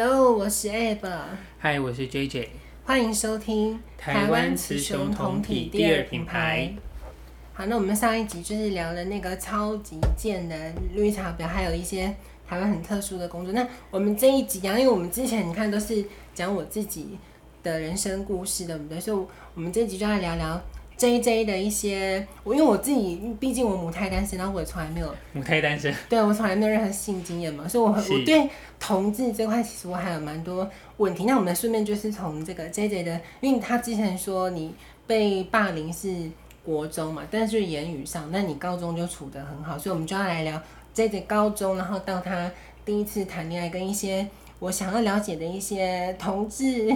Hello，我是 Ab。Hi，我是 JJ。欢迎收听台湾雌雄同体第二品牌。好，那我们上一集就是聊了那个超级贱的绿茶婊，还有一些台湾很特殊的工作。那我们这一集啊，因为我们之前你看都是讲我自己的人生故事，对不对？所以，我们这一集就要聊聊。J J 的一些，我因为我自己，毕竟我母胎单身，然后我也从来没有母胎单身，对我从来没有任何性经验嘛，所以我我对同志这块其实我还有蛮多问题。那我们顺便就是从这个 J J 的，因为他之前说你被霸凌是国中嘛，但是言语上，那你高中就处得很好，所以我们就要来聊 J J 高中，然后到他第一次谈恋爱，跟一些我想要了解的一些同志。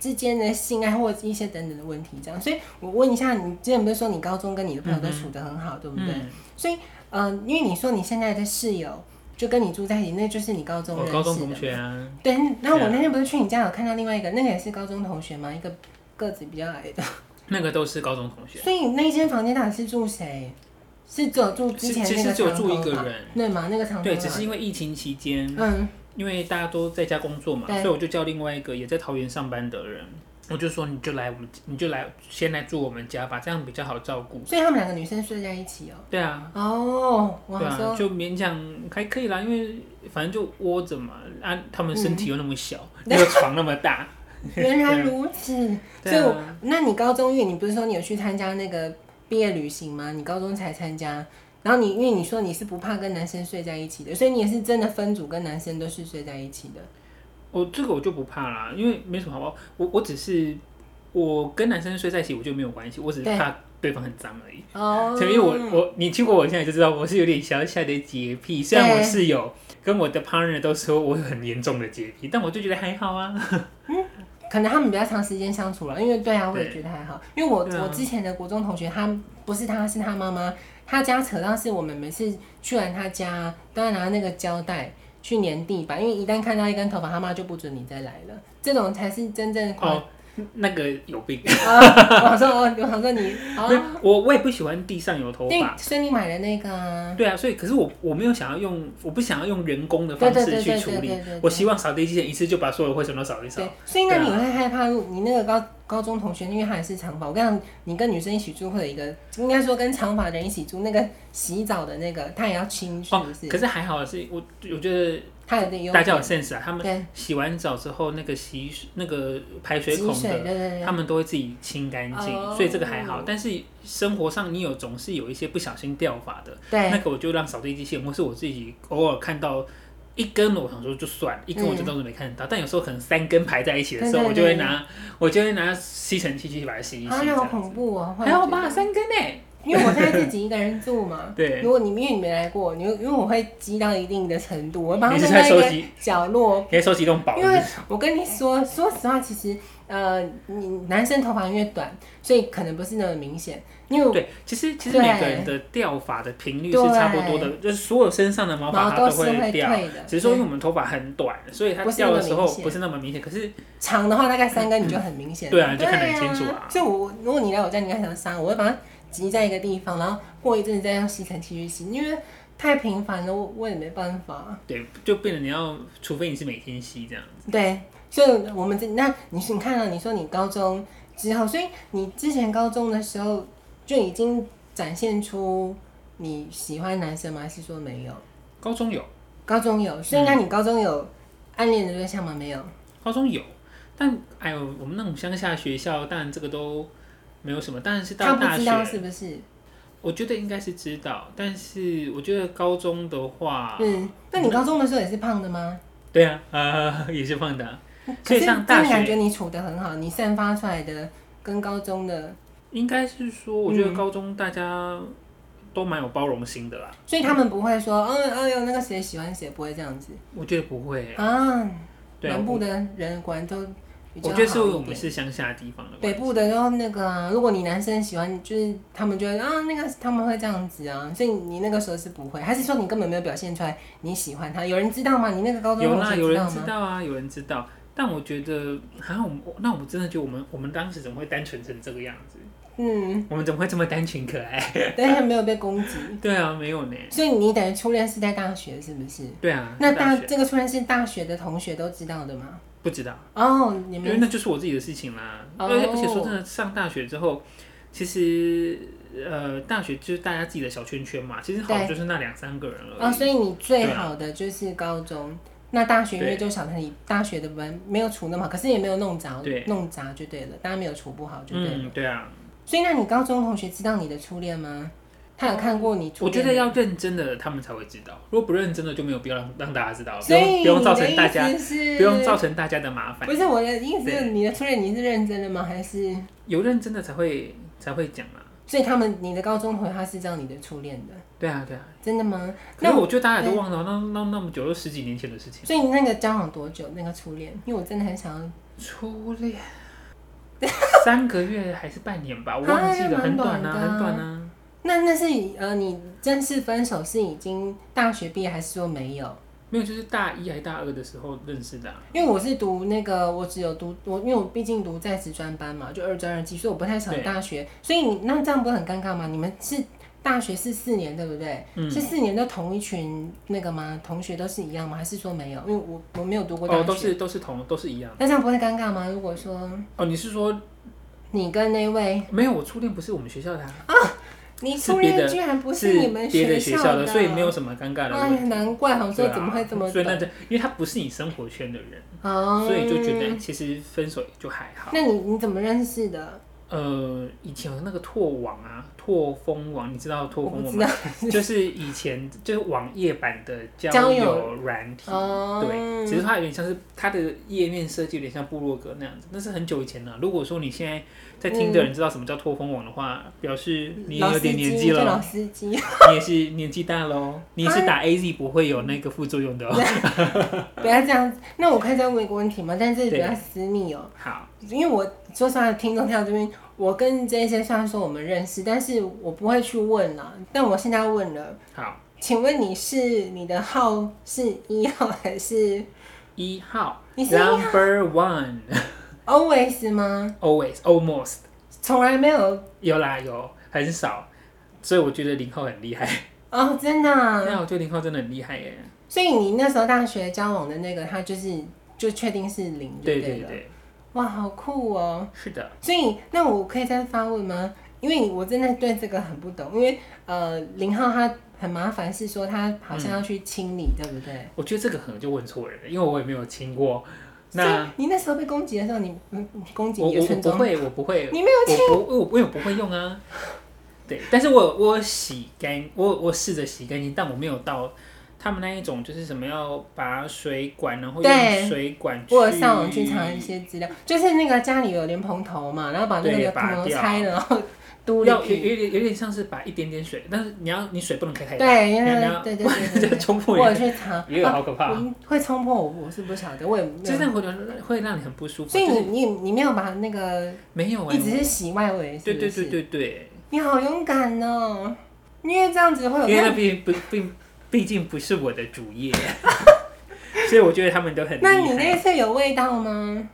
之间的性爱或者一些等等的问题，这样，所以我问一下，你之前不是说你高中跟你的朋友都处得很好，嗯、对不对？嗯、所以，嗯、呃，因为你说你现在的室友就跟你住在一起，那就是你高中认识的高中同学啊。对，然后我那天不是去你家有看到另外一个，那个也是高中同学吗？一个个子比较矮的。那个都是高中同学。所以那间房间到底是住谁？是只有住之前？其实只有住一个人，对吗？那个长头发。对，只是因为疫情期间，嗯。因为大家都在家工作嘛，所以我就叫另外一个也在桃园上班的人，我就说你就来我们，你就来先来住我们家吧，这样比较好照顾。所以他们两个女生睡在一起哦。对啊。哦，对啊，就勉强还可以啦，因为反正就窝着嘛，啊，他们身体又那么小，嗯、那个床那么大。原来如此，所以我，那你高中，因为你不是说你有去参加那个毕业旅行吗？你高中才参加。然后你因为你说你是不怕跟男生睡在一起的，所以你也是真的分组跟男生都是睡在一起的。我这个我就不怕啦，因为没什么好不好？我我只是我跟男生睡在一起我就没有关系，我只是怕对方很脏而已。哦。因为我我你听过我现在就知道我是有点小小的洁癖，虽然我室友跟我的 partner 都说我有很严重的洁癖，但我就觉得还好啊。嗯，可能他们比较长时间相处了，因为对啊，我也觉得还好。因为我、啊、我之前的国中同学，他不是他是他妈妈。他家扯到是我们每次去完他家都要拿那个胶带去粘地板，因为一旦看到一根头发，他妈就不准你再来了。这种才是真正哦。那个有病啊！我 说哦，我说你，我我也不喜欢地上有头发，所以你买了那个啊？对啊，所以可是我我没有想要用，我不想要用人工的方式去处理，我希望扫地机器人一次就把所有灰尘都扫一扫。所以那你会害怕，你那个高高中同学，因为他也是长发，我跟你讲，你跟女生一起住会有一个，应该说跟长发的人一起住，那个洗澡的那个他也要清，是不是？可是还好是，我我觉得他有点。大家有 sense 啊！他们洗完澡之后，那个洗那个排水孔的，他们都会自己清干净，哦、所以这个还好。但是生活上你有总是有一些不小心掉发的，对那个我就让扫地机器人，或是我自己偶尔看到一根，我想说就算一根，我就当做没看到。嗯、但有时候可能三根排在一起的时候，我就会拿我就会拿吸尘器去把它吸一吸。啊，好恐怖哦！还好吧，三根呢。因为我现在自己一个人住嘛，对。如果你因为你没来过，你因为我会积到一定的程度，我会把它放在一个角落，可以收集一种宝。因为我跟你说，说实话，其实呃，你男生头发越短，所以可能不是那么明显。因为对，其实其实每个人的掉发的频率是差不多的，就是所有身上的毛发它都会掉，只是说因为我们头发很短，所以它掉的时候不是那么明显。可是长的话，大概三根你就很明显。对啊，就看得很清楚啊。所以我如果你来我家，你应该想杀我，会把它。集在一个地方，然后过一阵子再用吸尘器去吸，因为太频繁了，我我也没办法。对，就变得你要，除非你是每天吸这样子。对，所以我们这那你是你看到你说你高中之后，所以你之前高中的时候就已经展现出你喜欢男生吗？还是说没有？高中有，高中有，所以那你高中有暗恋的对象吗？没有。高中有，但哎呦，我们那种乡下学校，当然这个都。没有什么，但是到大学，他不知道是不是？我觉得应该是知道，但是我觉得高中的话，嗯，那你高中的时候也是胖的吗？对啊，啊，也是胖的。可是上大学感觉你处的很好，你散发出来的跟高中的，应该是说，我觉得高中大家都蛮有包容心的啦，所以他们不会说，嗯，哎呦，那个谁喜欢谁，不会这样子。我觉得不会啊，南部的人果然都。我觉得是我们是乡下的地方的。北部的，然后那个啊，如果你男生喜欢，就是他们觉得啊，那个他们会这样子啊，所以你那个时候是不会，还是说你根本没有表现出来你喜欢他？有人知道吗？你那个高中有啦，有人知道啊，有人知道。但我觉得，好像我们那我们真的觉得我们我们当时怎么会单纯成这个样子？嗯，我们怎么会这么单纯可爱？但是没有被攻击。对啊，没有呢。所以你等于初恋是在大学，是不是？对啊。那大这个初恋是大学的同学都知道的吗？不知道。哦，你们因为那就是我自己的事情啦。哦。而且说真的，上大学之后，其实呃，大学就是大家自己的小圈圈嘛。其实好就是那两三个人了。哦，所以你最好的就是高中。那大学因为就晓得你大学的班没有处那么好，可是也没有弄砸，弄砸就对了。大家没有处不好就对了。嗯，对啊。所以，那你高中同学知道你的初恋吗？他有看过你初？我觉得要认真的，他们才会知道。如果不认真的，就没有必要让让大家知道，不用不用造成大家不用造成大家的麻烦。不是我的意思，你的初恋你是认真的吗？还是有认真的才会才会讲啊？所以他们，你的高中同学他是知道你的初恋的。对啊，对啊，真的吗？那我觉得大家都忘了，那那那么久，都十几年前的事情。所以你那个交往多久？那个初恋？因为我真的很想要初恋，三个月还是半年吧，我忘记了，很短啊，很短啊。那那是呃，你正式分手是已经大学毕业，还是说没有？没有，就是大一还是大二的时候认识的啊。因为我是读那个，我只有读我，因为我毕竟读在职专班嘛，就二专二技，所以我不太想大学。所以你那这样不是很尴尬吗？你们是大学是四年，对不对？嗯。是四年都同一群那个吗？同学都是一样吗？还是说没有？因为我我没有读过大学。哦，都是都是同都是一样。那这样不会尴尬吗？如果说哦，你是说你跟那位没有？我初恋不是我们学校的啊。啊你初恋居然不是你们学校的，所以没有什么尴尬的。哎，难怪，好说怎么会这么？所以那这，因为他不是你生活圈的人，所以就觉得其实分手就还好。那你你怎么认识的？呃，以前有那个拓网啊，拓风网，你知道拓风网吗？就是以前就是网页版的交友软体，对，其实它有点像是它的页面设计有点像部落格那样子，那是很久以前了。如果说你现在在听的人知道什么叫拓风网的话，表示你也有点年纪了，老司机，你也是年纪大喽。你是打 AZ 不会有那个副作用的哦。不要这样子，那我可以再问一个问题吗？但是比较私密哦。好。因为我说实话，听众听到这边，我跟这些虽然说我们认识，但是我不会去问了。但我现在问了，好，请问你是你的号是一号还是一号？你是 Number One，Always 吗？Always，Almost，从来没有。有啦，有很少，所以我觉得零号很厉害。哦，真的？对啊，我觉得零号真的很厉害耶。所以你那时候大学交往的那个，他就是。就确定是零对对对，哇，好酷哦！是的，所以那我可以再发问吗？因为我真的对这个很不懂，因为呃，林浩他很麻烦，是说他好像要去清理，嗯、对不对？我觉得这个可能就问错人了，因为我也没有清过。那你那时候被攻击的时候，你攻击我我不会，我不会，你没有清，我我我也不会用啊。对，但是我我洗干，我我试着洗干净，但我没有到。他们那一种就是什么要把水管，然后用水管去，我有上网去查一些资料，就是那个家里有莲蓬头嘛，然后把那个莲蓬头拆了，然后嘟要有有点有点像是把一点点水，但是你要你水不能开太大，对，因为对对对 对，冲破，我有去查，也有好可怕，会冲破我我是不晓得，我也就是会会让你很不舒服，所以你你你没有把那个没有，你只是洗外围，对对对对对，你好勇敢哦，因为这样子会有，因为那边不并。毕竟不是我的主业，所以我觉得他们都很厉害。那你那次有味道吗？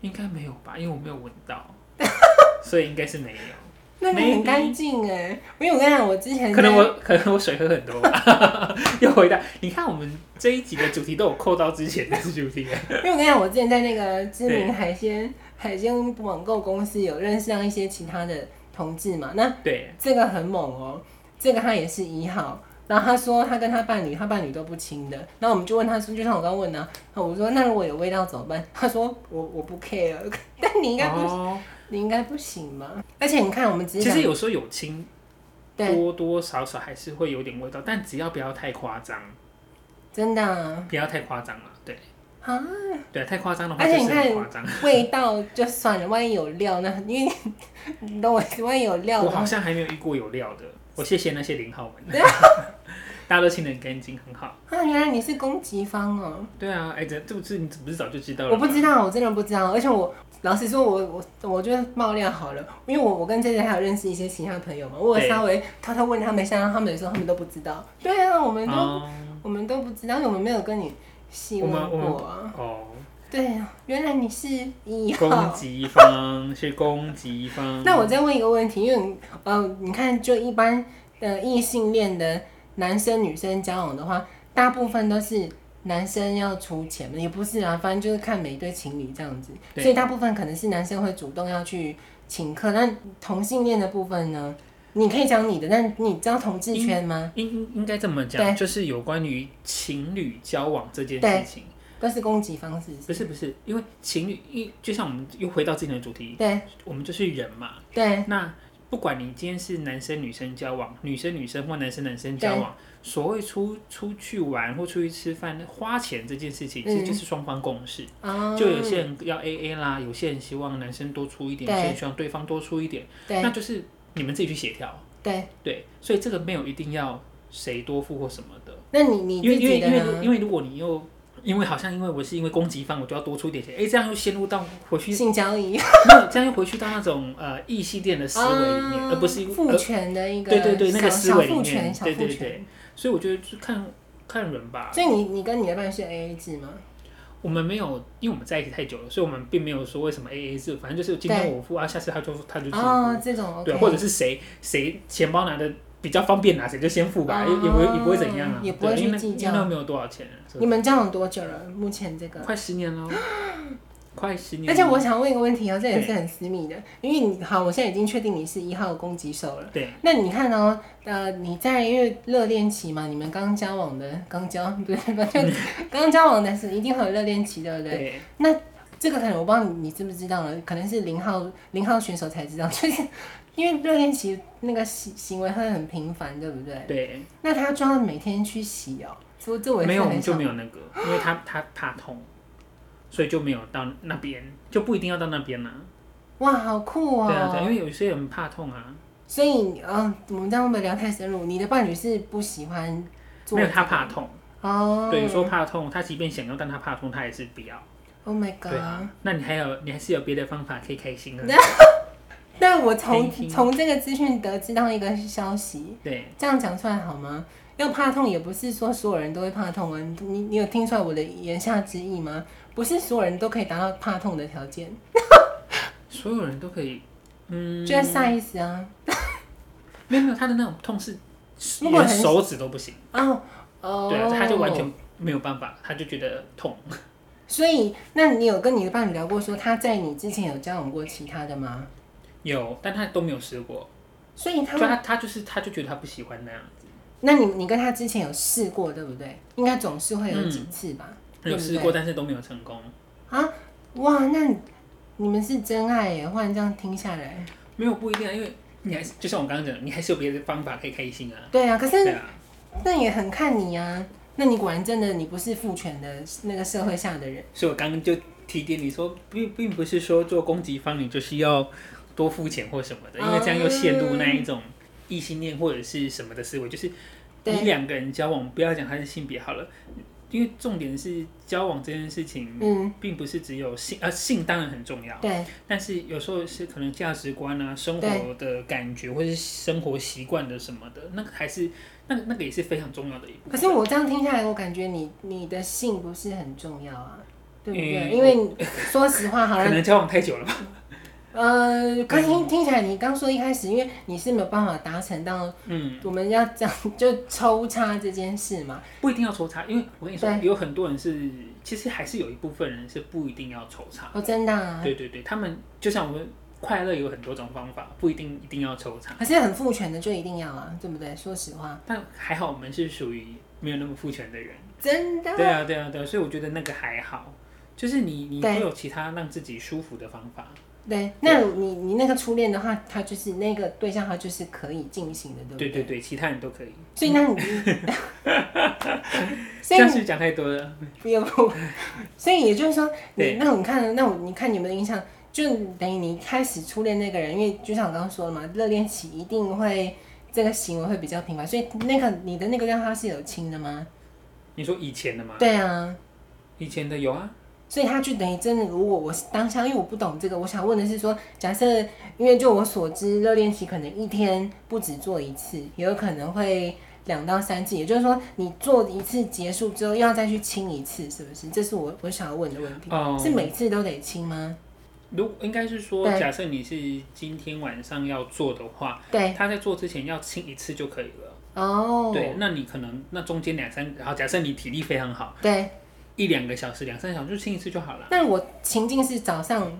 应该没有吧，因为我没有闻到，所以应该是没有。那你很干净哎，因为我跟你讲，我之前可能我可能我水喝很多吧。又回到你看，我们这一集的主题都有扣到之前的主题。因为我跟你讲，我之前在那个知名海鲜海鲜网购公司有认识到一些其他的同志嘛，那对这个很猛哦，这个他也是一号。然后他说他跟他伴侣，他伴侣都不亲的。然后我们就问他说，就像我刚刚问的，我说那如果有味道怎么办？他说我我不 care，但你应该不，哦、你应该不行吗？而且你看我们其实有时候有亲，多多少少还是会有点味道，但只要不要太夸张，真的、啊、不要太夸张了，对啊，对太夸张的话，而且你看味道就算了，万一有料呢？因为 你懂我，万一有料，我好像还没有遇过有料的。我谢谢那些零号们。大家都清得很干净，很好。啊，原来你是攻击方哦、喔。对啊，哎、欸，这这不是你不是早就知道了？我不知道，我真的不知道。而且我老实说我，我我我觉得爆料好了，因为我我跟 JJ 还有认识一些其他朋友嘛，我有稍微偷偷问他们，像他们有时候他们都不知道。对啊，我们都、嗯、我们都不知道，因为我们没有跟你细问过啊。哦，对，原来你是一号。攻击方是攻击方。那我再问一个问题，因为呃，你看，就一般的异性恋的男生女生交往的话，大部分都是男生要出钱嘛，也不是啊，反正就是看每一对情侣这样子，所以大部分可能是男生会主动要去请客。那同性恋的部分呢？你可以讲你的，但你知道同志圈吗？应应应该这么讲，就是有关于情侣交往这件事情，都是攻击方式是不是？不是因为情侣，一就像我们又回到之前的主题，对，我们就是人嘛。对，那不管你今天是男生女生交往，女生女生或男生男生交往，所谓出出去玩或出去吃饭花钱这件事情，其实就是双方共识。嗯、就有些人要 AA 啦，有些人希望男生多出一点，有些人希望对方多出一点，那就是。你们自己去协调，对对，所以这个没有一定要谁多付或什么的。那你你因为因为因为因为如果你又因为好像因为我是因为攻击方，我就要多出一点钱，哎，这样又陷入到回去性交易，没有这样又回去到那种呃异性恋的思维里面，而不是父权的一个对对对那个思维里面，对对对，所以我觉得就看看人吧。所以你你跟你的伴侣是 AA 制吗？我们没有，因为我们在一起太久了，所以我们并没有说为什么 A A 制，反正就是今天我付啊，下次他就他就先付，哦，这种、okay、对，或者是谁谁钱包拿的比较方便拿谁就先付吧，也、哦、也不会也不会怎样啊，也不会去计较，那没有多少钱。你们交往多久了？目前这个快十年了。快十年，而且我想问一个问题哦、喔，这也是很私密的，因为你好，我现在已经确定你是一号攻击手了。对。那你看哦、喔，呃，你在因为热恋期嘛，你们刚交往的，刚交不是不就 刚交往的是一定会有热恋期，对不对？对。那这个可能我不知道你你知不知道了？可能是零号零号选手才知道，就是因为热恋期那个行行为会很频繁，对不对？对。那他装每天去洗哦、喔，所以这我没有，我们就没有那个，因为他他怕痛。所以就没有到那边，就不一定要到那边了。哇，好酷哦！对啊，对，因为有些人怕痛啊。所以，嗯，我们这样会不会聊太深入？你的伴侣是不喜欢做？没有，他怕痛。哦。对，有时候怕痛，他即便想要，但他怕痛，他也是不要。Oh my god！那你还有，你还是有别的方法可以开心的。那我从从这个资讯得知到一个消息，对，这样讲出来好吗？要怕痛也不是说所有人都会怕痛啊。你你有听出来我的言下之意吗？不是所有人都可以达到怕痛的条件，所有人都可以，嗯，就像 size 啊，没有没有，他的那种痛是连手指都不行哦 哦，对啊，他就完全没有办法，他就觉得痛。所以，那你有跟你的伴侣聊过，说他在你之前有交往过其他的吗？有，但他都没有试过。所以他他他就是他就觉得他不喜欢那样子。那你你跟他之前有试过对不对？应该总是会有几次吧。嗯有试过，但是都没有成功啊！哇，那你们是真爱耶！忽然这样听下来，没有不一定啊，因为你还是就像我刚刚讲，你还是有别的方法可以开心啊。对啊，可是那也很看你啊。那你果然真的，你不是父权的那个社会下的人。所以我刚刚就提点你说，并并不是说做攻击方你就是要多付钱或什么的，因为这样又陷入那一种异性恋或者是什么的思维，就是你两个人交往，不要讲他是性别好了。因为重点是交往这件事情，嗯，并不是只有性，呃，性当然很重要，对。但是有时候是可能价值观啊、生活的感觉，或是生活习惯的什么的，那个还是那个那个也是非常重要的一部分。可是我这样听下来，我感觉你你的性不是很重要啊，对不对？嗯、因为说实话，好像可能交往太久了吧。呃，可听听起来，你刚说一开始，因为你是没有办法达成到，嗯，我们要这样就抽插这件事嘛，不一定要抽插，因为我跟你说，有很多人是，其实还是有一部分人是不一定要抽插。哦，真的啊？对对对，他们就像我们快乐有很多种方法，不一定一定要抽插。可是很父权的就一定要啊，对不对？说实话。但还好我们是属于没有那么父权的人。真的？对啊对啊对啊，所以我觉得那个还好，就是你你会有其他让自己舒服的方法。对，那你你那个初恋的话，他就是那个对象，他就是可以进行的，对不对？对对对，其他人都可以。所以那你，所以是讲太多了。不要不，所以也就是说，你那你看，那我你看你们的印象，就等于你开始初恋那个人，因为就像我刚刚说的嘛，热恋期一定会这个行为会比较频繁，所以那个你的那个让他是有亲的吗？你说以前的吗？对啊，以前的有啊。所以他就等于真的，如果我当下，因为我不懂这个，我想问的是说，假设，因为就我所知，热恋期可能一天不止做一次，也有可能会两到三次，也就是说你做一次结束之后，又要再去清一次，是不是？这是我我想要问的问题。哦、是每次都得清吗？如应该是说，假设你是今天晚上要做的话，对，他在做之前要清一次就可以了。哦，对，那你可能那中间两三，然后假设你体力非常好，对，一两个小时、两三个小时就清一次就好了。那我情境是早上。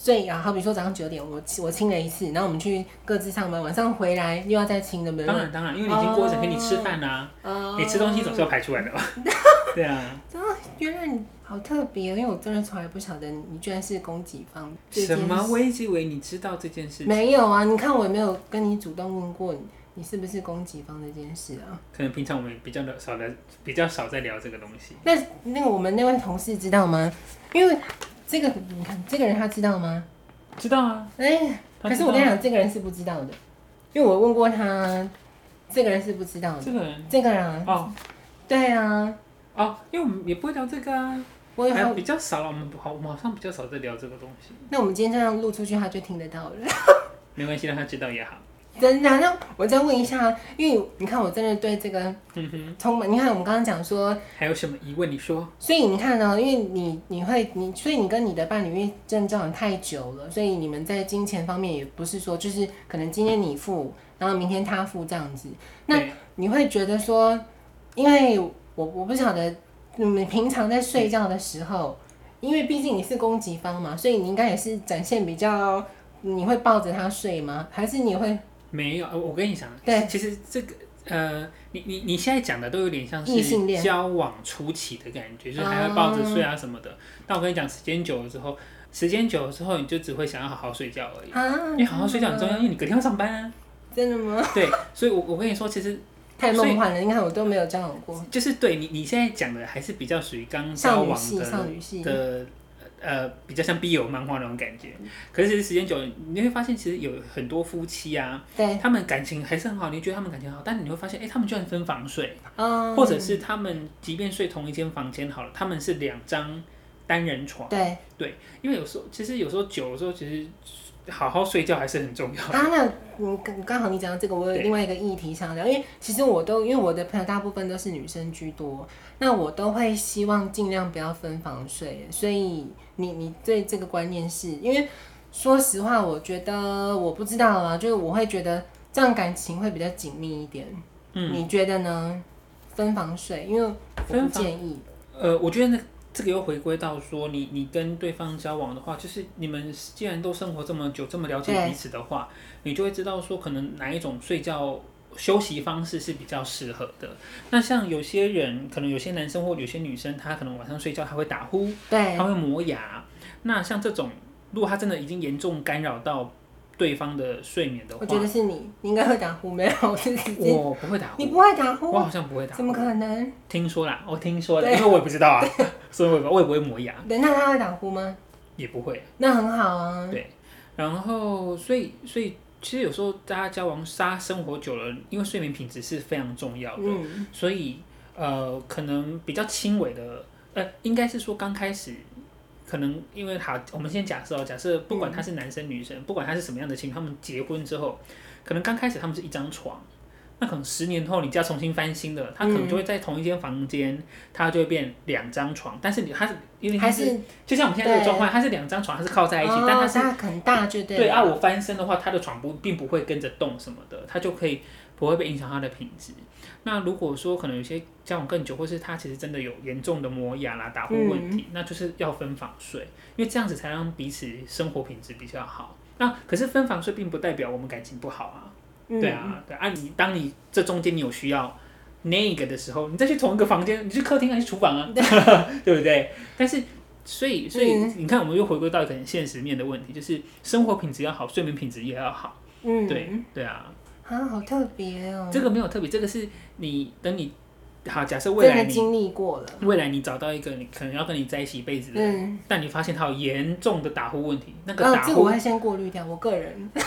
所以啊，好比说早上九点，我我清了一次，然后我们去各自上班，晚上回来又要再清的，对不对？当然当然，因为你已经过一整天，你吃饭啊，哦、你吃东西总是要排出来的吧？对啊。真的，原来你好特别，因为我真的从来不晓得你居然是供给方。什么？我一直以为你知道这件事。没有啊，你看我也没有跟你主动问过你，你是不是攻击方这件事啊？可能平常我们比较少的，比较少在聊这个东西。那那个我们那位同事知道吗？因为这个你看这个人他知道吗？知道啊，哎、欸，可是我跟你讲，这个人是不知道的，因为我问过他，这个人是不知道的。这个人，这个人啊，哦，对啊，哦，因为我们也不会聊这个啊，我也还比较少了，我们好，我们好像比较少在聊这个东西。那我们今天这样录出去，他就听得到了。没关系，让他知道也好。真的，那我再问一下，因为你看，我真的对这个充满。你看，我们刚刚讲说，还有什么疑问？你说。所以你看呢，因为你你会你，所以你跟你的伴侣因为真的交往太久了，所以你们在金钱方面也不是说，就是可能今天你付，然后明天他付这样子。那你会觉得说，因为我我不晓得你们平常在睡觉的时候，因为毕竟你是攻击方嘛，所以你应该也是展现比较，你会抱着他睡吗？还是你会？没有，我跟你讲，对，其实这个，呃，你你你现在讲的都有点像是交往初期的感觉，就是还要抱着睡啊什么的。但我跟你讲，时间久了之后，时间久了之后，你就只会想要好好睡觉而已。啊，因为好好睡觉很重要，因为你隔天要上班啊。真的吗？对，所以我，我我跟你说，其实 太梦幻了。你看，我都没有交往过。就是对你，你现在讲的还是比较属于刚交往的的。呃，比较像 BL 漫画那种感觉，可是其实时间久了，你会发现其实有很多夫妻啊，对，他们感情还是很好，你觉得他们感情好，但是你会发现，哎、欸，他们居然分房睡，嗯，或者是他们即便睡同一间房间好了，他们是两张单人床，对。对，因为有时候其实有时候久的时候，其实好好睡觉还是很重要。的。啊，那刚刚好你讲到这个，我有另外一个议题想聊，因为其实我都因为我的朋友大部分都是女生居多，那我都会希望尽量不要分房睡，所以。你你对这个观念是因为，说实话，我觉得我不知道啊，就是我会觉得这样感情会比较紧密一点。嗯，你觉得呢？分房睡，因为我不建议。呃，我觉得那这个又回归到说，你你跟对方交往的话，就是你们既然都生活这么久，这么了解彼此的话，你就会知道说，可能哪一种睡觉休息方式是比较适合的。那像有些人，可能有些男生或有些女生，他可能晚上睡觉他会打呼，对，他会磨牙。那像这种，如果他真的已经严重干扰到对方的睡眠的话，我觉得是你，你应该会打呼，没有？我不会打呼，你不会打呼？我好像不会打呼，怎么可能？听说啦，我听说的，因为我也不知道啊，所以我我也不会磨牙。等一下他会打呼吗？也不会。那很好啊。对，然后所以所以。其实有时候大家交往、杀生活久了，因为睡眠品质是非常重要的，嗯、所以呃，可能比较轻微的，呃，应该是说刚开始，可能因为好，我们先假设哦，假设不管他是男生女生，嗯、不管他是什么样的情况，他们结婚之后，可能刚开始他们是一张床。那可能十年后你就要重新翻新的，它可能就会在同一间房间，它就会变两张床，但是你它是因为他是就像我们现在这个状况，它是两张床，它是靠在一起，但它是很大，就对。对啊，我翻身的话，它的床不并不会跟着动什么的，它就可以不会被影响它的品质。那如果说可能有些交往更久，或是他其实真的有严重的磨牙啦、打呼问题，那就是要分房睡，因为这样子才让彼此生活品质比较好。那可是分房睡并不代表我们感情不好啊。对啊，对啊，你当你这中间你有需要那个的时候，你再去同一个房间，你去客厅还是厨房啊？对，对不对？但是，所以，所以你看，我们又回归到一个很现实面的问题，就是生活品质要好，睡眠品质也要好。嗯，对，对啊。啊，好特别哦。这个没有特别，这个是你等你好，假设未来你经历过了，未来你找到一个你可能要跟你在一起一辈子的人，但你发现他有严重的打呼问题，那个打呼，这个我会先过滤掉，我个人。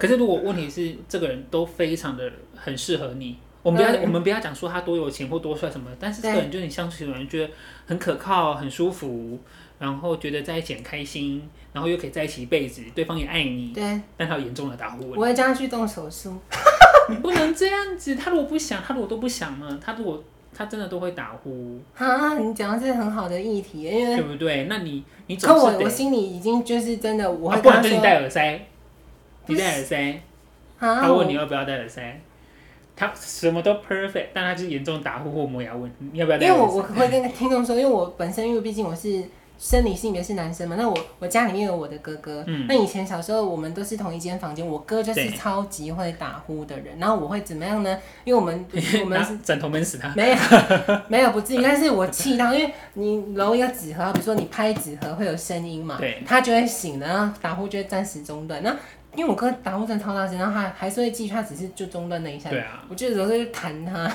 可是，如果问题是这个人都非常的很适合你，我们不要、嗯、我们不要讲说他多有钱或多帅什么，但是这个人就是你相处的人觉得很可靠、很舒服，然后觉得在一起很开心，然后又可以在一起一辈子，对方也爱你，对，但他有严重的打呼我会叫他去动手术。你不能这样子。他如果不想，他如果都不想呢？他如果他真的都会打呼。啊，你讲的是很好的议题，因为对不对？那你你可我我心里已经就是真的，我会不能跟你戴耳塞，你戴耳塞。他问你要不要戴耳塞，他什么都 perfect，但他就是严重打呼或磨牙问你要不要戴耳塞。因为我我会跟听众说，因为我本身因为毕竟我是。生理性别是男生嘛？那我我家里面有我的哥哥。嗯。那以前小时候我们都是同一间房间，我哥就是超级会打呼的人。然后我会怎么样呢？因为我们 我们是枕头闷死他。没有 没有不至于，但是我气到，因为你揉一个纸盒，比如说你拍纸盒会有声音嘛，对，他就会醒了，然后打呼就会暂时中断。那因为我哥打呼真的超大声，然后他还是会继续，他只是就中断了一下。对啊。我就有时候就弹他。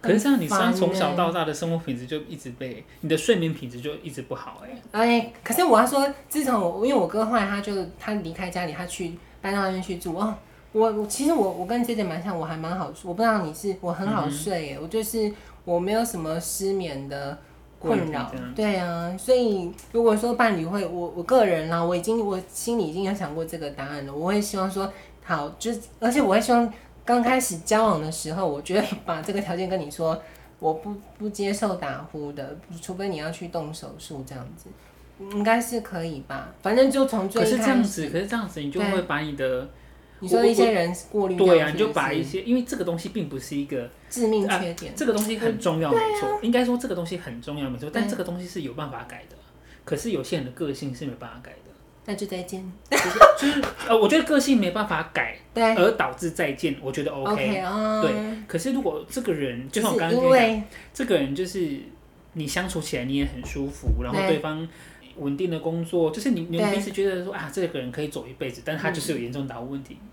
可是这样，你从小到大的生活品质就一直被你的睡眠品质就一直不好哎。哎，可是我要说，自从我因为我哥后来他就他离开家里，他去搬到那边去住哦。我其实我我跟姐姐蛮像，我还蛮好，我不知道你是我很好睡耶，嗯、我就是我没有什么失眠的困扰。对啊，所以如果说伴侣会，我我个人啦，我已经我心里已经有想过这个答案了。我会希望说好，就是而且我会希望。刚开始交往的时候，我觉得 把这个条件跟你说，我不不接受打呼的，除非你要去动手术这样子，应该是可以吧？反正就从最开始。可是这样子，可是这样子，你就会把你的你说一些人过滤掉。对啊，你就把一些，因为这个东西并不是一个致命缺点，啊，这个东西很重要，没错，啊、应该说这个东西很重要，没错，但这个东西是有办法改的。可是有些人的个性是没办法改的。那就再见。就是呃，我觉得个性没办法改，对，而导致再见，我觉得 OK。对，可是如果这个人，就像我刚刚讲，这个人就是你相处起来你也很舒服，然后对方稳定的工作，就是你你们彼此觉得说啊，这个人可以走一辈子，但他就是有严重打呼问题，嗯、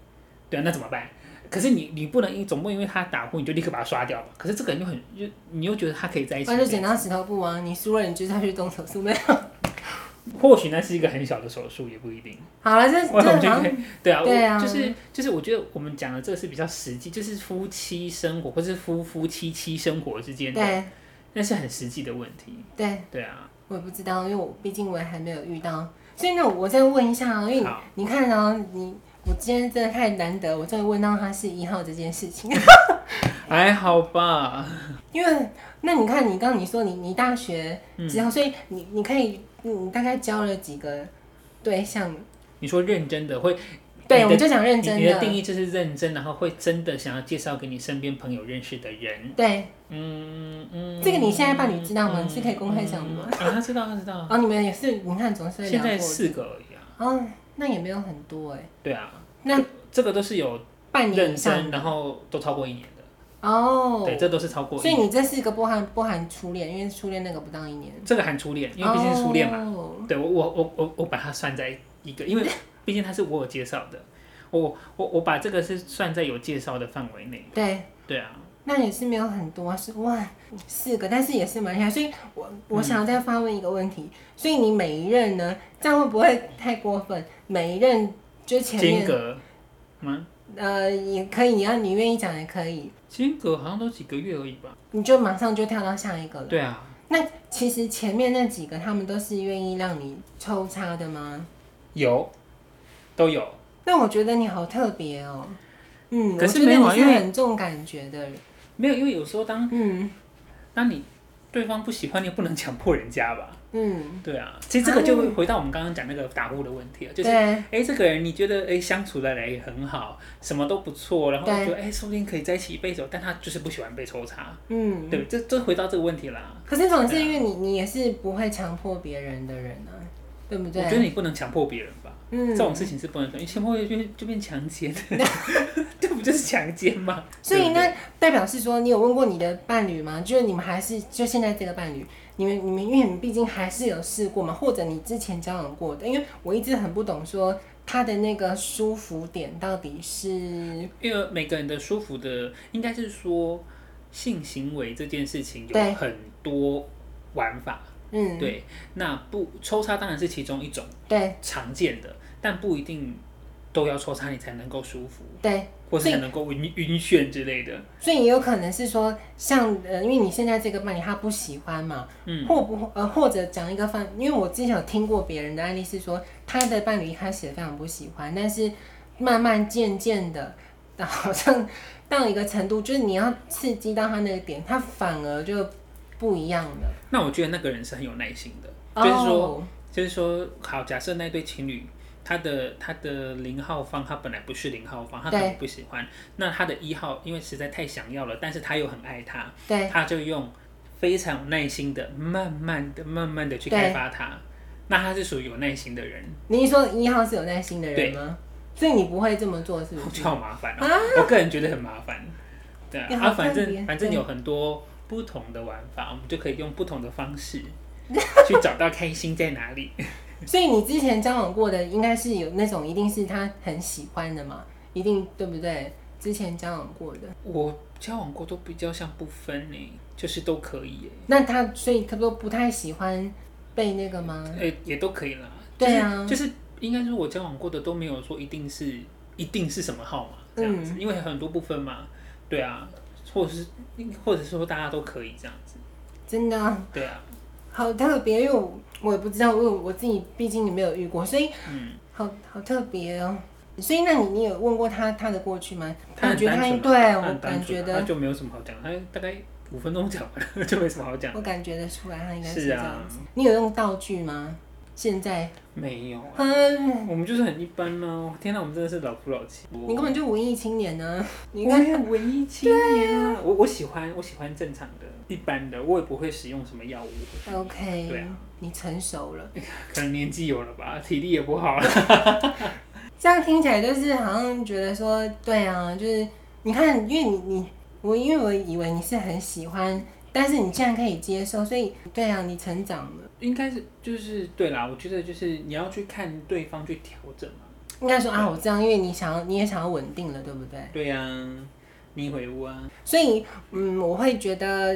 对啊，那怎么办？可是你你不能因总不能因为他打呼你就立刻把他刷掉吧？可是这个人就很又你又觉得他可以在一起，那就剪刀石头布啊，你输了你就下去动手术没有？或许那是一个很小的手术，也不一定。好了，这 这好对啊，对啊，就是就是，我觉得我们讲的这个是比较实际，就是夫妻生活或是夫夫妻妻生活之间的，那是很实际的问题。对对啊，我也不知道，因为我毕竟我也还没有遇到，所以那我再问一下，因为你，看哦，你我今天真的太难得，我终于问到他是一号这件事情，还好吧？因为那你看，你刚刚你说你你大学之后，嗯、所以你你可以。你大概交了几个对象？你说认真的会？对，我们就讲认真的。你的定义就是认真，然后会真的想要介绍给你身边朋友认识的人。对，嗯嗯，这个你现在伴侣知道吗？你是可以公开讲的吗？啊，他知道，他知道。哦，你们也是，你看总是现在四个而已啊。哦，那也没有很多哎。对啊，那这个都是有半年以上，然后都超过一年。哦，对，这都是超过。所以你这四个不含不含初恋，因为初恋那个不到一年。这个含初恋，因为毕竟是初恋嘛。对，我我我我我把它算在一个，因为 毕竟他是我有介绍的，我我我把这个是算在有介绍的范围内。对对啊，那也是没有很多，是哇四个，但是也是蛮厉害。所以我我想要再发问一个问题，所以你每一任呢，这样会不会太过分？每一任就前面。间隔吗？呃，也可以，你要你愿意讲也可以。间隔好像都几个月而已吧。你就马上就跳到下一个了。对啊。那其实前面那几个，他们都是愿意让你抽插的吗？有，都有。那我觉得你好特别哦。嗯，可是没有，因为很重感觉的。没有，因为有时候当嗯，当你对方不喜欢，你也不能强迫人家吧。嗯，对啊，其实这个就会回到我们刚刚讲那个打呼的问题了，就是哎、欸，这个人你觉得哎、欸、相处的来也很好，什么都不错，然后觉得哎说不定可以在一起一辈子，但他就是不喜欢被抽查，嗯，对，这这回到这个问题啦。可是总是因为你、啊、你也是不会强迫别人的人啊，对不对？我觉得你不能强迫别人吧，嗯，这种事情是不能，你强迫就就变强奸，这不就是强奸吗？所以那代表是说，你有问过你的伴侣吗？就是你们还是就现在这个伴侣？你们你们因为你们毕竟还是有试过嘛，或者你之前交往过的，因为我一直很不懂说他的那个舒服点到底是，因为每个人的舒服的应该是说性行为这件事情有很多玩法，嗯，对，那不抽插当然是其中一种，对，常见的，但不一定都要抽插你才能够舒服，对。或是才能够晕晕眩之类的，所以也有可能是说，像呃，因为你现在这个伴侣他不喜欢嘛，嗯，或不呃，或者讲一个方，因为我之前有听过别人的案例是说，他的伴侣一开始也非常不喜欢，但是慢慢渐渐的好像到一个程度，就是你要刺激到他那个点，他反而就不一样了。那我觉得那个人是很有耐心的，就是说，oh. 就是说，好，假设那对情侣，他的他的零号方，他本来不是零号方，他可能不喜欢。那他的一号，因为实在太想要了，但是他又很爱他，对，他就用非常有耐心的，慢慢的、慢慢的去开发他。那他是属于有耐心的人。你说一号是有耐心的人吗？所以你不会这么做，是不是？我觉得好麻烦哦、啊。我个人觉得很麻烦。对啊，啊反正反正有很多不同的玩法，我们就可以用不同的方式 去找到开心在哪里。所以你之前交往过的，应该是有那种一定是他很喜欢的嘛？一定对不对？之前交往过的，我交往过都比较像不分呢，就是都可以耶。那他所以他都不太喜欢。被那个吗？诶、欸，也都可以啦。对啊，就是应该是，我交往过的都没有说一定是一定是什么号码这样子，嗯，因为很多不分嘛。对啊，或者是或者是说大家都可以这样子。真的？对啊。好特别，因为我我也不知道，因为我自己毕竟你没有遇过，所以嗯，好好特别哦。所以那你你有问过他他的过去吗？他觉得他，对我感觉的，他就没有什么好讲，他大概。五分钟讲完就没什么好讲。我感觉得出来，他应该是这样子。啊、你有用道具吗？现在没有、啊。嗯，我们就是很一般呢、啊。天哪，我们真的是老夫老妻。你根本就文艺青年呢、啊。你应该文艺青年啊。我我喜欢我喜欢正常的、一般的，我也不会使用什么药物。OK。对啊。你成熟了。可能年纪有了吧，体力也不好了。这样听起来就是好像觉得说，对啊，就是你看，因为你你。我因为我以为你是很喜欢，但是你竟然可以接受，所以对啊，你成长了。应该是就是对啦，我觉得就是你要去看对方去调整嘛。应该说啊，我这样，因为你想要，你也想要稳定了，对不对？对呀、啊，你回屋啊。所以嗯，我会觉得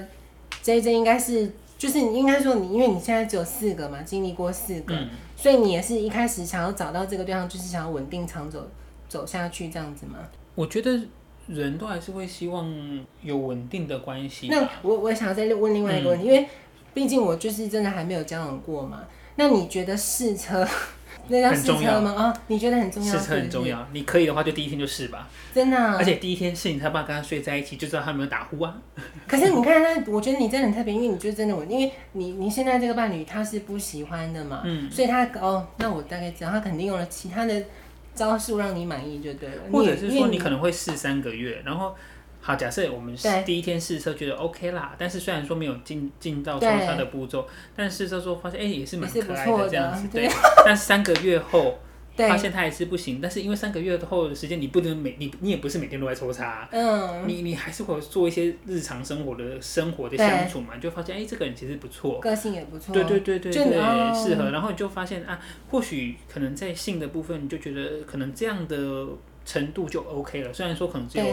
JJ 应该是，就是你应该说你，因为你现在只有四个嘛，经历过四个、嗯，所以你也是一开始想要找到这个对象，就是想要稳定长走走下去这样子吗？我觉得。人都还是会希望有稳定的关系。那我我想要再问另外一个问题，嗯、因为毕竟我就是真的还没有交往过嘛。那你觉得试车 那叫试车吗？啊、哦，你觉得很重要？试车很重要。你可以的话，就第一天就试吧。真的、啊。而且第一天试，你才把跟他睡在一起，就知道他有没有打呼啊。可是你看，那我觉得你真的很特别，因为你就真的我，因为你你现在这个伴侣他是不喜欢的嘛，嗯，所以他哦，那我大概知道他肯定用了其他的。招数让你满意就对了，或者是说你可能会试三个月，然后好，假设我们第一天试车觉得 OK 啦，但是虽然说没有进进到抽查的步骤，但试车之后发现哎、欸、也是蛮可爱的这样子，对，但三个月后。发现他还是不行，但是因为三个月后的时间，你不能每你你也不是每天都在抽查、啊，嗯，你你还是会做一些日常生活的生活的相处嘛，你就发现哎、欸，这个人其实不错，个性也不错，对对对对对，适合，然后你就发现啊，或许可能在性的部分，你就觉得可能这样的程度就 OK 了，虽然说可能只有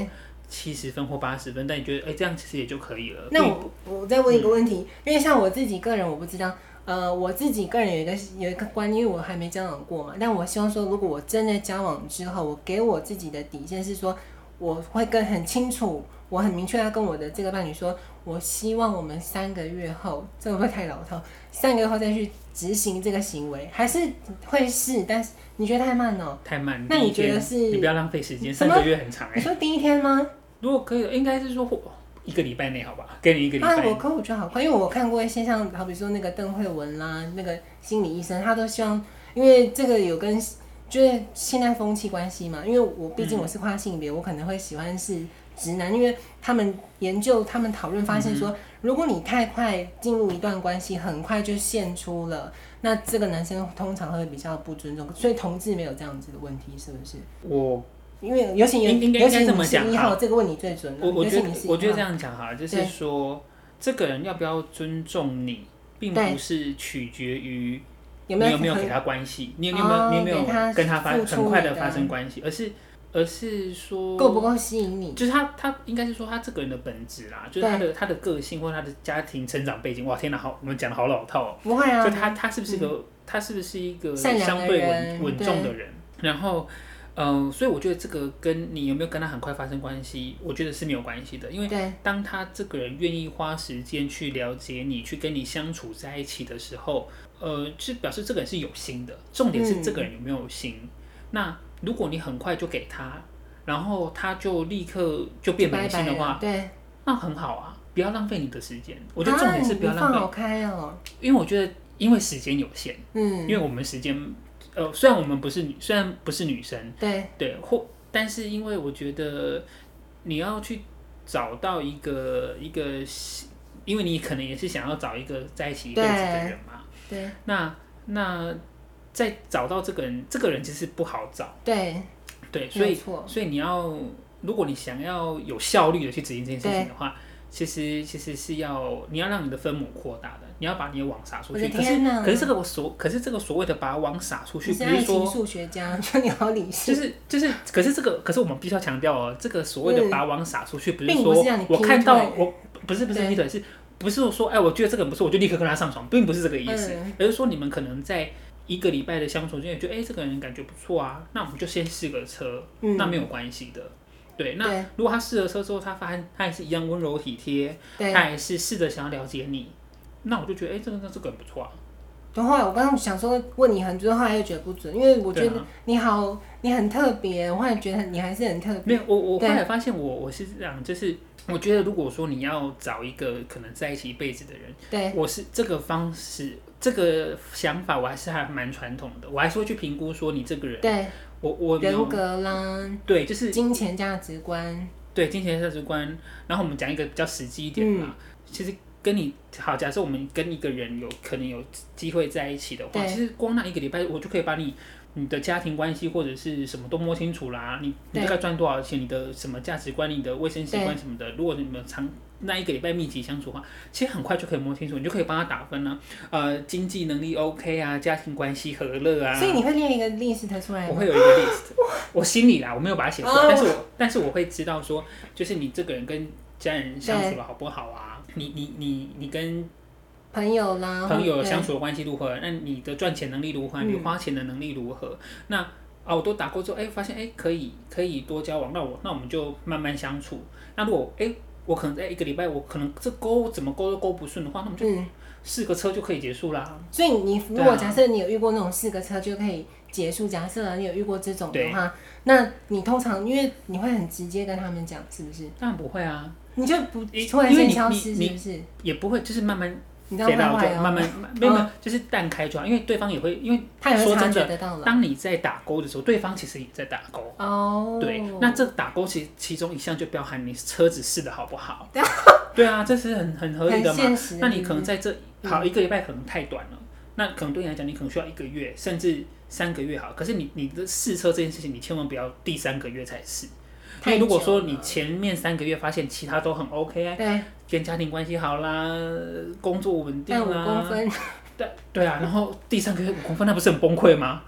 七十分或八十分，但你觉得哎、欸，这样其实也就可以了。那我我再问一个问题、嗯，因为像我自己个人，我不知道。呃，我自己个人有一个有一个观念，因为我还没交往过嘛。但我希望说，如果我真的交往之后，我给我自己的底线是说，我会跟很清楚，我很明确要跟我的这个伴侣说，我希望我们三个月后，这会不会太老套？三个月后再去执行这个行为，还是会是？但是你觉得太慢了？太慢。那你觉得是？你不要浪费时间，三个月很长哎、欸。你说第一天吗？如果可以，应该是说。一个礼拜内好吧，给你一个礼拜。啊，我可我觉得好快，因为我看过一些像，好比说那个邓慧文啦，那个心理医生，他都希望，因为这个有跟就是现在风气关系嘛。因为我毕竟我是跨性别，嗯，我可能会喜欢是直男，因为他们研究、他们讨论发现说，嗯，如果你太快进入一段关系，很快就现出了，那这个男生通常会比较不尊重，所以同志没有这样子的问题，是不是？我。因为尤其应应该这么讲哈，这个问你最准。我我觉得我觉得这样讲哈，就是说这个人要不要尊重你，并不是取决于你有没有给他关系，你有没有你有没有跟他发很快的发生关系，而是而是说够不够吸引你？就是他他应该是说他这个人的本质啦，就是他的他的个性或者他的家庭成长背景。哇，天哪，好，我们讲的好老套哦。不会啊，就他他是不是个他是不是一个相对稳稳重的人？然后。嗯、呃，所以我觉得这个跟你有没有跟他很快发生关系，我觉得是没有关系的。因为当他这个人愿意花时间去了解你，去跟你相处在一起的时候，呃，是表示这个人是有心的。重点是这个人有没有心。嗯、那如果你很快就给他。然后他就立刻就变没心的话，对，那很好啊，不要浪费你的时间。我觉得重点是不要浪费。啊、好开哦，因为我觉得，因为时间有限，嗯，因为我们时间，呃，虽然我们不是女，虽然不是女生，对。对，或但是因为我觉得你要去找到一个一个，因为你可能也是想要找一个在一起一辈子的人嘛，对，那那再找到这个人，这个人其实不好找，对。对，所以所以你要，如果你想要有效率的去执行这件事情的话，其实其实是要你要让你的分母扩大的，你要把你的网撒出去。可是可是这个我所可是这个所谓的把网撒出去，比如说数学家 说你好理性，就是就是，可是这个可是我们必须要强调哦，这个所谓的把网撒出去，不是说我看到我不是不是劈腿，是不是说哎我觉得这个人不错，我就立刻跟他上床，并不是这个意思，而是说你们可能在。一个礼拜的相处之后，觉得哎，这个人感觉不错啊，那我们就先试个车，嗯、那没有关系的。对，那如果他试了车之后，他发现他还是一样温柔体贴，对。他还是试着想要了解你，那我就觉得哎，这个这这个很不错啊。然后我刚刚想说问你很多，后来又觉得不准，因为我觉得你好，啊、你很特别，我后来觉得你还是很特别。没有，我我后来发现我我是这样，就是我觉得如果说你要找一个可能在一起一辈子的人，对，我是这个方式。这个想法我还是还蛮传统的，我还是会去评估说你这个人，对，我我人格啦，对，就是金钱价值观，对，金钱价值观。然后我们讲一个比较实际一点嘛，嗯、其实跟你好，假设我们跟一个人有可能有机会在一起的话，其实光那一个礼拜，我就可以把你你的家庭关系或者是什么都摸清楚啦，你你大概赚多少钱，你的什么价值观，你的卫生习惯什么的，如果你们长。那一个礼拜密集相处的话，其实很快就可以摸清楚，你就可以帮他打分了、啊。呃，经济能力 OK 啊，家庭关系和乐啊。所以你会列一个 list 出来？我会有一个 list，我心里啦，我没有把它写出来，但是我但是我会知道说，就是你这个人跟家人相处的好不好啊？对你你你你跟朋友啦，朋友相处的关系如何？那你的赚钱能力如何？你花钱的能力如何？嗯、那啊，我都打过之后，哎、欸，发现哎、欸，可以可以多交往，那我那我们就慢慢相处。那如果哎。欸我可能在一个礼拜，我可能这勾怎么勾都勾不顺的话，那我们就四个车就可以结束啦。嗯、所以你如果假设你有遇过那种四个车就可以结束，假设你有遇过这种的话，那你通常因为你会很直接跟他们讲，是不是？当然不会啊，你就不突然间消失，是不是？也不会，就是慢慢。你知道吗？慢慢没有没有，就是淡开就好，因为对方也会，因为他说真的，当你在打勾的时候，对方其实也在打勾。哦。对，那这打勾其其中一项就包含你车子试的好不好？对啊，这是很很合理的嘛。那你可能在这好一个礼拜可能太短了，那可能对你来讲，你可能需要一个月甚至三个月好。可是你你的试车这件事情，你千万不要第三个月才试。因为如果说你前面三个月发现其他都很 OK 啊，对，跟家庭关系好啦，工作稳定啦，五公分，对对啊，然后第三个月五公分，那不是很崩溃吗？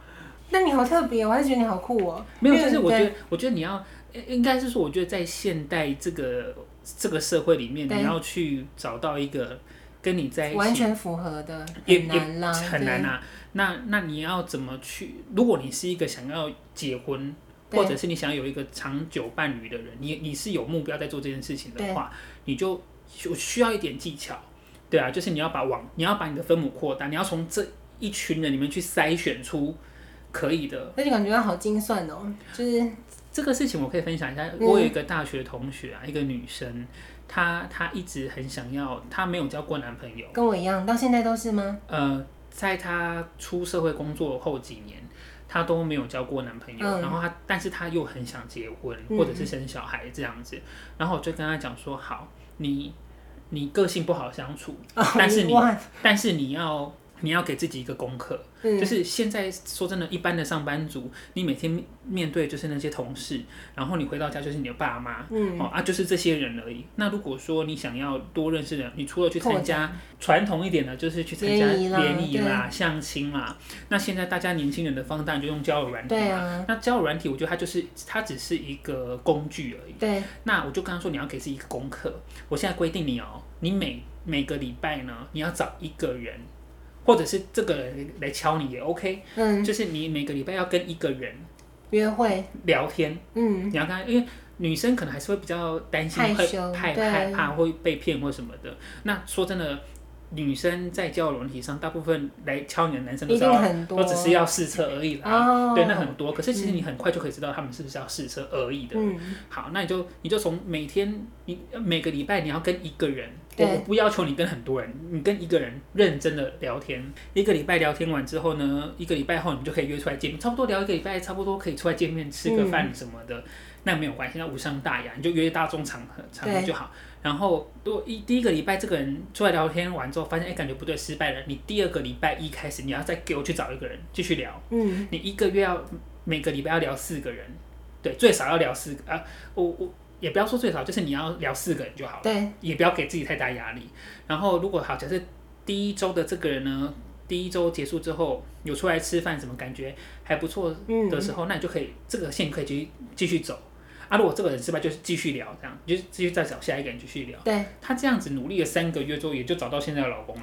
那你好特别，我还是觉得你好酷哦。没有，就是我觉得，我觉得你要应该是说，我觉得在现代这个这个社会里面，你要去找到一个跟你在一起完全符合的，也难啦很难啊。那那你要怎么去？如果你是一个想要结婚。或者是你想要有一个长久伴侣的人，你你是有目标在做这件事情的话，你就需要一点技巧，对啊，就是你要把网，你要把你的分母扩大，你要从这一群人里面去筛选出可以的。而且感觉好精算哦，就是这个事情我可以分享一下。嗯、我有一个大学同学啊，一个女生，她她一直很想要，她没有交过男朋友，跟我一样，到现在都是吗？呃，在她出社会工作后几年。她都没有交过男朋友，嗯、然后她，但是她又很想结婚，或者是生小孩这样子，嗯、然后我就跟她讲说，好，你你个性不好相处，哦、但是你哇但是你要你要给自己一个功课。嗯、就是现在说真的，一般的上班族，你每天面对就是那些同事，然后你回到家就是你的爸妈，嗯，哦啊，就是这些人而已。那如果说你想要多认识人，你除了去参加传统一点的，就是去参加联谊啦、相亲啦。那现在大家年轻人的方向就用交友软体嘛。啊。那交友软体，我觉得它就是它只是一个工具而已。对。那我就跟他说，你要给自己一个功课。我现在规定你哦，你每每个礼拜呢，你要找一个人。或者是这个人来敲你也 OK，嗯，就是你每个礼拜要跟一个人约会。聊天，嗯，你要看，因为女生可能还是会比较担心会害羞、害害怕会被骗或什么的。那说真的，女生在交友软体上，大部分来敲你的男生都知道，都只是要试车而已啦。哦、对，那很多。可是其实你很快就可以知道他们是不是要试车而已的。嗯、好，那你就你就从每天你每个礼拜你要跟一个人，对我不要求你跟很多人，你跟一个人认真的聊天。一个礼拜聊天完之后呢，一个礼拜后你们就可以约出来见面，差不多聊一个礼拜，差不多可以出来见面吃个饭什么的。嗯、那没有关系，那无伤大雅，你就约大众场合场合就好。然后，如果一第一个礼拜，这个人出来聊天完之后，发现哎，感觉不对，失败了。你第二个礼拜一开始，你要再给我去找一个人继续聊。嗯，你一个月要每个礼拜要聊四个人，对，最少要聊四个啊。我我也不要说最少，就是你要聊四个人就好了。对，也不要给自己太大压力。然后，如果好，假设第一周的这个人呢，第一周结束之后有出来吃饭，什么感觉还不错的时候，嗯、那你就可以这个线可以继续继续走。啊，如果这个人失败，就是继续聊，这样就继续再找下一个人继续聊。对，他这样子努力了三个月之后，也就找到现在的老公了。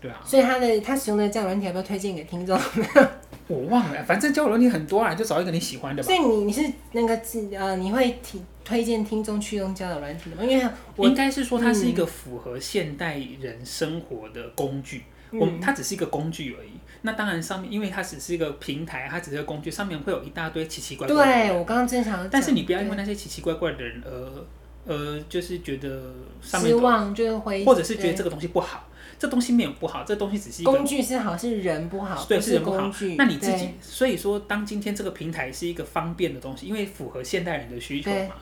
对啊。所以他的他使用的交友软体要不要推荐给听众？我忘了，反正交友软体很多啊，就找一个你喜欢的吧。所以你你是那个呃，你会提推荐听众去用交友软体的吗？因为我应该是说它是一个符合现代人生活的工具。我它只是一个工具而已。那当然上面，因为它只是一个平台，它只是一个工具，上面会有一大堆奇奇怪怪的人。对，我刚刚正常。但是你不要因为那些奇奇怪怪的人而呃，就是觉得上面失望，就是会，或者是觉得这个东西不好。这东西没有不好，这东西只是一个工具是好，是人不好。对，是人不好。那你自己，所以说，当今天这个平台是一个方便的东西，因为符合现代人的需求嘛，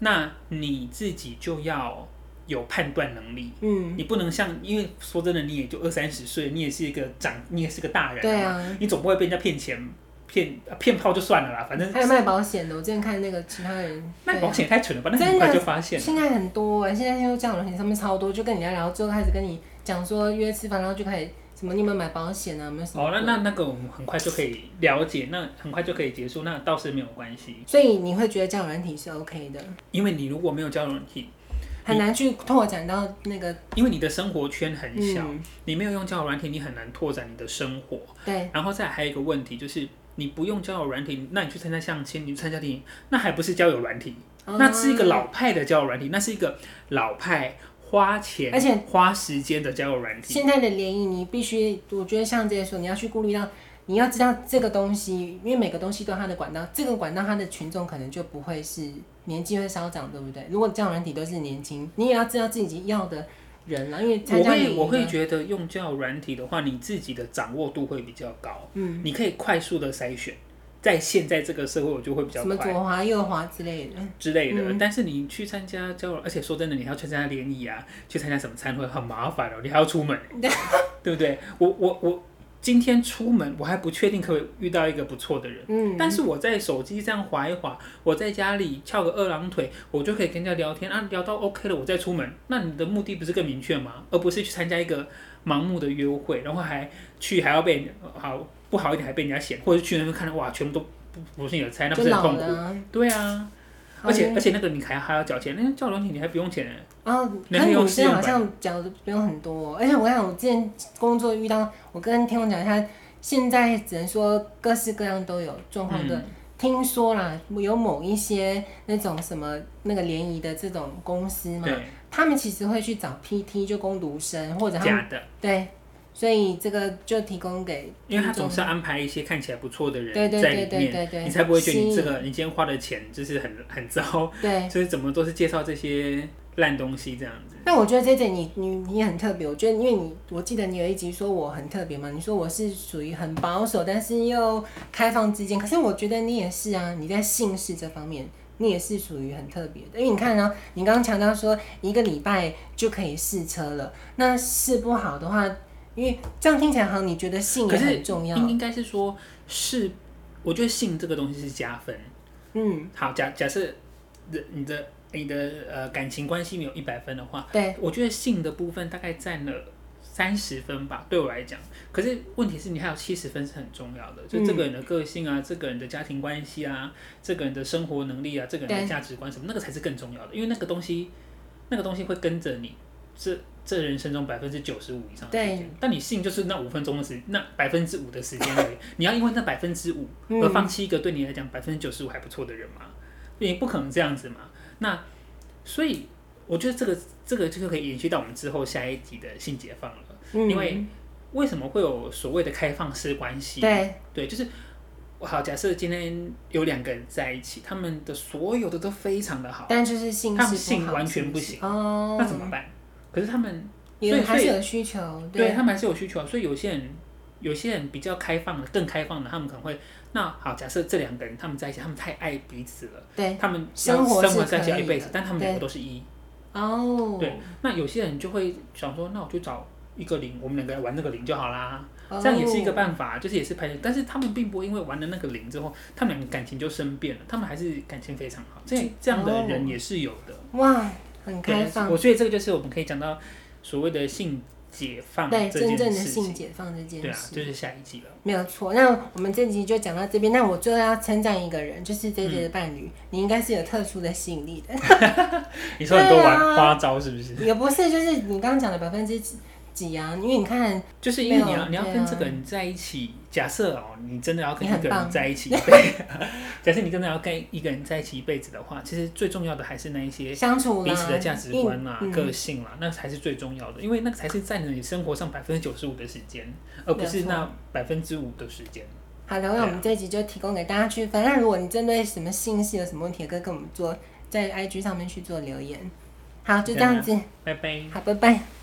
那你自己就要。有判断能力，嗯，你不能像，因为说真的，你也就二三十岁，你也是一个长，你也是个大人，对啊，你总不会被人家骗钱、骗骗炮就算了啦，反正还有卖保险的，我之前看那个其他人卖保险太蠢了吧，那很快就发现，现在很多，现在听说这样的东西上面超多，就跟你聊聊最后开始跟你讲说约吃饭，然后就开始什么你有没有买保险啊，有没有什么？哦，那那那个我们很快就可以了解，那很快就可以结束，那倒是没有关系。所以你会觉得交友软体是 OK 的，因为你如果没有交友软体。很难去拓展到那个，因为你的生活圈很小，嗯、你没有用交友软体，你很难拓展你的生活。对，然后再还有一个问题就是，你不用交友软体，那你去参加相亲，你去参加电影，那还不是交友软体？哦、那是一个老派的交友软体，那是一个老派花钱而且花时间的交友软体。现在的联谊，你必须，我觉得像这些时候，你要去顾虑到。你要知道这个东西，因为每个东西都有它的管道，这个管道它的群众可能就不会是年纪会稍长，对不对？如果交友软体都是年轻，你也要知道自己要的人了。因为我会我会觉得用交友软体的话，你自己的掌握度会比较高，嗯，你可以快速的筛选，在现在这个社会，我就会比较快，什么左滑右滑之类的之类的。嗯、但是你去参加交友，而且说真的，你还要去参加联谊啊，去参加什么餐会很麻烦哦，你还要出门，对不对？我我我。今天出门，我还不确定可不可以遇到一个不错的人。嗯，但是我在手机这样滑一划，我在家里翘个二郎腿，我就可以跟人家聊天啊，聊到 OK 了，我再出门。那你的目的不是更明确吗？而不是去参加一个盲目的约会，然后还去还要被好不好一点还被人家嫌，或者是去那边看到哇，全部都不不是你的菜，那不是很痛苦？对啊。而且而且那个你还还要缴钱，那个交友软体你还不用钱哎。啊，那女生好像讲的不用很多。而且我想我之前工作遇到，我跟天空讲一下，现在只能说各式各样都有状况的。嗯、听说啦，有某一些那种什么那个联谊的这种公司嘛，他们其实会去找 PT 就攻读生或者他们假的对。所以这个就提供给，因为他总是安排一些看起来不错的人在里面，你才不会觉得你这个你今天花的钱就是很很糟，对，所以怎么都是介绍这些烂东西这样子。那我觉得 JJ 你你你很特别，我觉得因为你我记得你有一集说我很特别嘛，你说我是属于很保守但是又开放之间，可是我觉得你也是啊，你在姓氏这方面你也是属于很特别的，因为你看呢，你刚刚强调说一个礼拜就可以试车了，那试不好的话。因为这样听起来好像你觉得性也很重要，应应该是说，是我觉得性这个东西是加分。嗯，好，假假设你的你的呃感情关系没有一百分的话，对，我觉得性的部分大概占了三十分吧，对我来讲。可是问题是你还有七十分是很重要的，就这个人的个性啊，这个人的家庭关系啊，这个人的生活能力啊，这个人的价值观什么，那个才是更重要的，因为那个东西那个东西会跟着你这。这人生中百分之九十五以上的时间，对但你性就是那五分钟的时，那百分之五的时间而已。你要因为那百分之五而放弃一个对你来讲百分之九十五还不错的人吗？你不可能这样子嘛。那所以我觉得这个这个就可以延续到我们之后下一集的性解放了。嗯、因为为什么会有所谓的开放式关系？对对，就是好，假设今天有两个人在一起，他们的所有的都非常的好，但就是性他们性完全不行哦，那怎么办？可是他们所以还是有需求，对，对他们还是有需求，所以有些人有些人比较开放的，更开放的，他们可能会。那好，假设这两个人他们在一起，他们太爱彼此了，对，他们生活在一起一辈子，但他们两个都是一，哦，对，那有些人就会想说，那我就找一个零，我们两个玩那个零就好啦，这样也是一个办法，就是也是排，但是他们并不会因为玩了那个零之后，他们两个感情就生变了，他们还是感情非常好，这这样的人也是有的，哇，很开放，我觉得这个就是我们可以讲到所谓的性。解放对真正的性解放这件事，对啊，就是下一集了，没有错。那我们这集就讲到这边。那我最后要称赞一个人，就是 JJ 的伴侣，嗯、你应该是有特殊的吸引力的。你说很多玩花招是不是？也不是，就是你刚刚讲的百分之几。啊？因为你看，就是因为你要你要跟这个人在一起。假设哦，你真的要跟一个人在一起，假设你真的要跟一个人在一起一辈子的话，其实最重要的还是那一些相处、彼此的价值观啊、个性啦，那才是最重要的。因为那个才是占你生活上百分之九十五的时间，而不是那百分之五的时间。好的，那我们这一集就提供给大家去分。那如果你针对什么信息有什么问题，可以跟我们做在 IG 上面去做留言。好，就这样子，拜拜。好，拜拜。